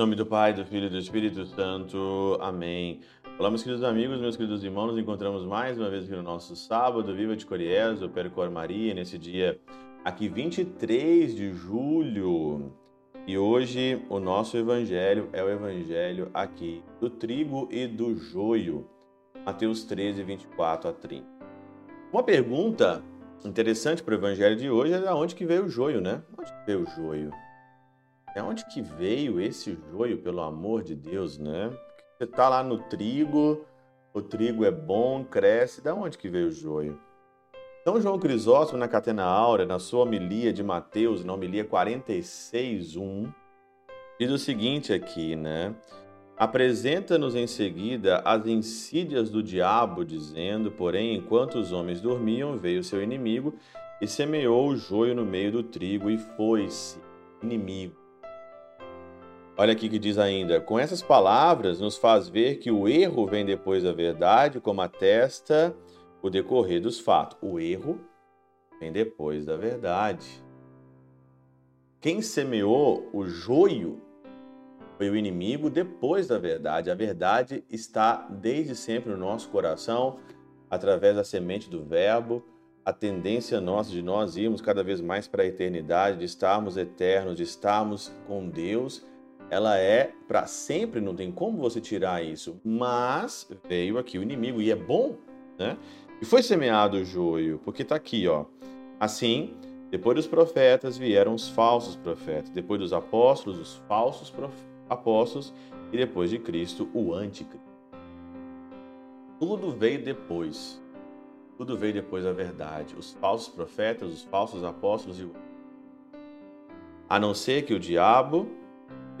nome do Pai, do Filho e do Espírito Santo. Amém. Olá, meus queridos amigos, meus queridos irmãos, nos encontramos mais uma vez aqui no nosso sábado, Viva de Coriés, o Percor Maria, nesse dia aqui 23 de julho. E hoje o nosso evangelho é o evangelho aqui do trigo e do joio. Mateus 13, 24 a 30. Uma pergunta interessante para o evangelho de hoje é de onde que veio o joio, né? Onde veio o joio? É onde que veio esse joio, pelo amor de Deus, né? Você tá lá no trigo, o trigo é bom, cresce, da onde que veio o joio? São João Crisóstomo, na Catena Áurea, na sua homilia de Mateus, na homilia 46.1, diz o seguinte aqui, né? Apresenta-nos em seguida as insídias do diabo, dizendo, porém, enquanto os homens dormiam, veio seu inimigo e semeou o joio no meio do trigo e foi-se inimigo. Olha aqui que diz ainda: com essas palavras nos faz ver que o erro vem depois da verdade, como atesta o decorrer dos fatos. O erro vem depois da verdade. Quem semeou o joio foi o inimigo depois da verdade. A verdade está desde sempre no nosso coração, através da semente do Verbo. A tendência nossa de nós irmos cada vez mais para a eternidade, de estarmos eternos, de estarmos com Deus ela é para sempre, não tem como você tirar isso. Mas veio aqui o inimigo e é bom, né? E foi semeado o joio, porque está aqui, ó. Assim, depois dos profetas vieram os falsos profetas, depois dos apóstolos, os falsos apóstolos e depois de Cristo, o anticristo. Tudo veio depois. Tudo veio depois da verdade. Os falsos profetas, os falsos apóstolos e o a não ser que o diabo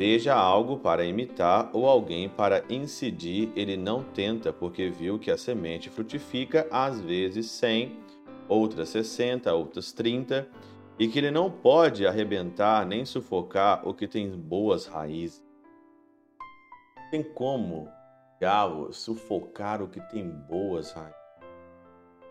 Veja algo para imitar ou alguém para incidir, ele não tenta, porque viu que a semente frutifica às vezes cem, outras sessenta, outras trinta, e que ele não pode arrebentar nem sufocar o que tem boas raízes. Tem como, diabo, sufocar o que tem boas raízes.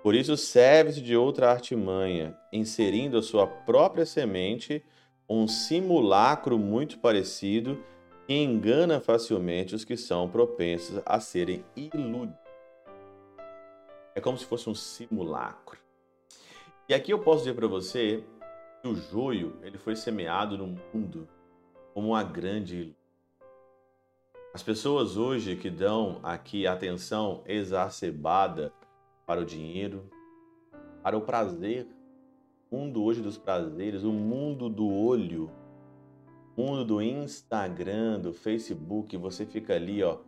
Por isso serve-se de outra artimanha, inserindo a sua própria semente um simulacro muito parecido que engana facilmente os que são propensos a serem iludidos. É como se fosse um simulacro. E aqui eu posso dizer para você que o joio ele foi semeado no mundo como uma grande ilusão. As pessoas hoje que dão aqui atenção exacerbada para o dinheiro, para o prazer, mundo hoje dos prazeres, o mundo do olho, o mundo do Instagram, do Facebook, você fica ali, ó,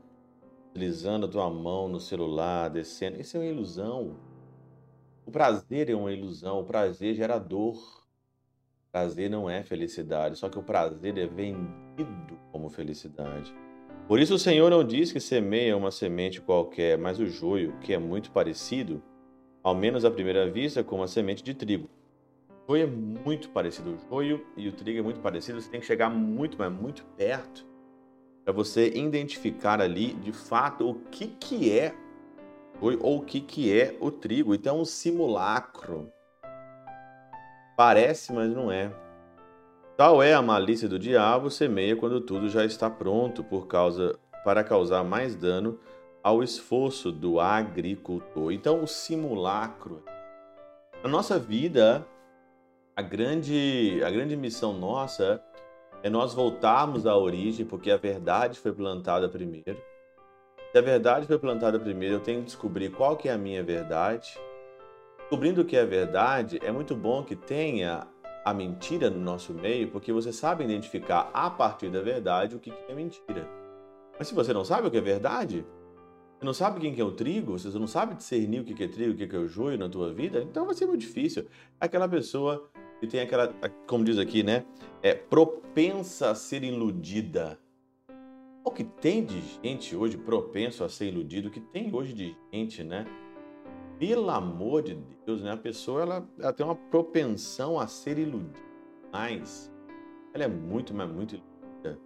deslizando a tua mão no celular, descendo. Isso é uma ilusão. O prazer é uma ilusão, o prazer gera dor. Prazer não é felicidade, só que o prazer é vendido como felicidade. Por isso o Senhor não diz que semeia uma semente qualquer, mas o joio, que é muito parecido, ao menos à primeira vista, com uma semente de trigo joio é muito parecido. O joio e o trigo é muito parecido. Você tem que chegar muito, mas muito perto para você identificar ali de fato o que, que é ou o que, que é o trigo. Então, um simulacro. Parece, mas não é. Tal é a malícia do diabo, semeia quando tudo já está pronto por causa para causar mais dano ao esforço do agricultor. Então, o simulacro. Na nossa vida, a grande, a grande missão nossa é nós voltarmos à origem, porque a verdade foi plantada primeiro. Se a verdade foi plantada primeiro, eu tenho que descobrir qual que é a minha verdade. Descobrindo o que é verdade, é muito bom que tenha a mentira no nosso meio, porque você sabe identificar a partir da verdade o que é mentira. Mas se você não sabe o que é verdade, você não sabe quem que é o trigo, você não sabe discernir o que é trigo, o que é o joio na tua vida, então vai ser muito difícil. Aquela pessoa e tem aquela, como diz aqui, né? É propensa a ser iludida. O que tem de gente hoje propenso a ser iludido, o que tem hoje de gente, né? Pelo amor de Deus, né? A pessoa ela, ela tem uma propensão a ser iludida. Mas ela é muito, mas muito iludida.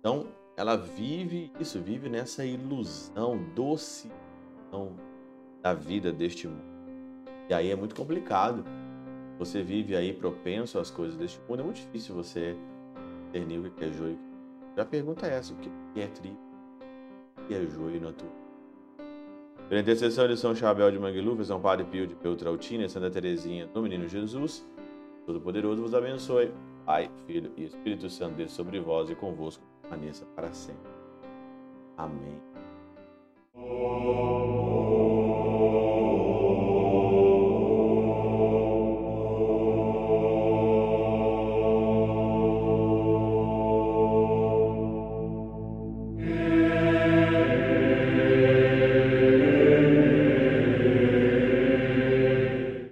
Então, ela vive isso, vive nessa ilusão, doce da vida deste mundo. E aí é muito complicado você vive aí propenso às coisas deste mundo, é muito difícil você discernir o que é joio. A pergunta é essa: o que é trigo? O que é joio na tua? Pela intercessão de São Chabel de Mangluf, São Padre Pio de Peltrautina Santa Teresinha do Menino Jesus, Todo-Poderoso vos abençoe. Pai, Filho e Espírito Santo, desça sobre vós e convosco, permaneça para sempre. Amém.